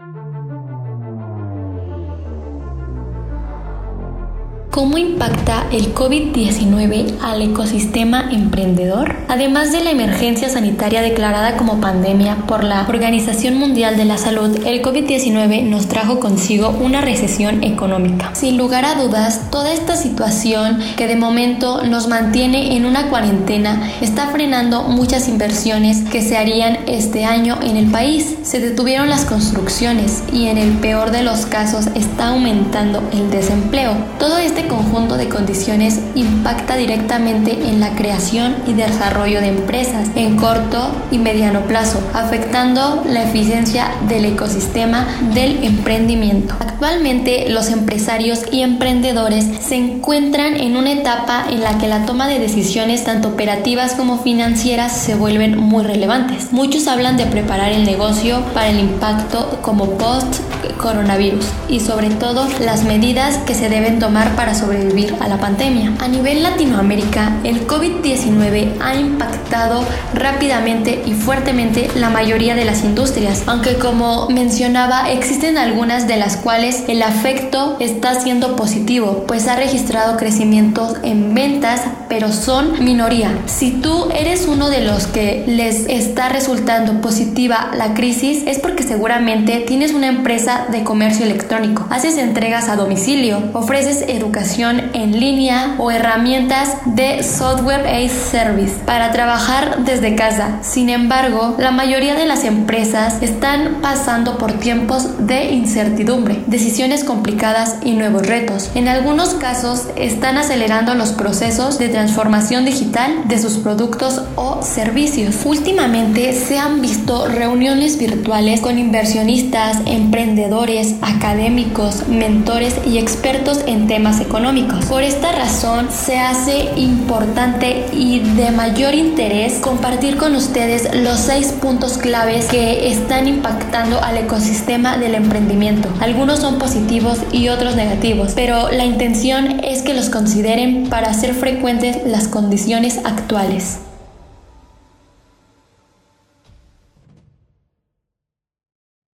Thank you. ¿Cómo impacta el COVID-19 al ecosistema emprendedor? Además de la emergencia sanitaria declarada como pandemia por la Organización Mundial de la Salud, el COVID-19 nos trajo consigo una recesión económica. Sin lugar a dudas, toda esta situación que de momento nos mantiene en una cuarentena está frenando muchas inversiones que se harían este año en el país. Se detuvieron las construcciones y en el peor de los casos está aumentando el desempleo. Todo este este conjunto de condiciones impacta directamente en la creación y desarrollo de empresas en corto y mediano plazo, afectando la eficiencia del ecosistema del emprendimiento. Actualmente los empresarios y emprendedores se encuentran en una etapa en la que la toma de decisiones tanto operativas como financieras se vuelven muy relevantes. Muchos hablan de preparar el negocio para el impacto como post coronavirus y sobre todo las medidas que se deben tomar para sobrevivir a la pandemia. A nivel Latinoamérica, el COVID-19 ha impactado rápidamente y fuertemente la mayoría de las industrias, aunque como mencionaba, existen algunas de las cuales el afecto está siendo positivo, pues ha registrado crecimientos en ventas, pero son minoría. Si tú eres uno de los que les está resultando positiva la crisis, es porque seguramente tienes una empresa de comercio electrónico, haces entregas a domicilio, ofreces educación en línea o herramientas de software as service para trabajar desde casa. Sin embargo, la mayoría de las empresas están pasando por tiempos de incertidumbre, decisiones complicadas y nuevos retos. En algunos casos están acelerando los procesos de transformación digital de sus productos o servicios. Últimamente se han visto reuniones virtuales con inversionistas, emprendedores, académicos, mentores y expertos en temas por esta razón se hace importante y de mayor interés compartir con ustedes los seis puntos claves que están impactando al ecosistema del emprendimiento. Algunos son positivos y otros negativos, pero la intención es que los consideren para hacer frecuentes las condiciones actuales.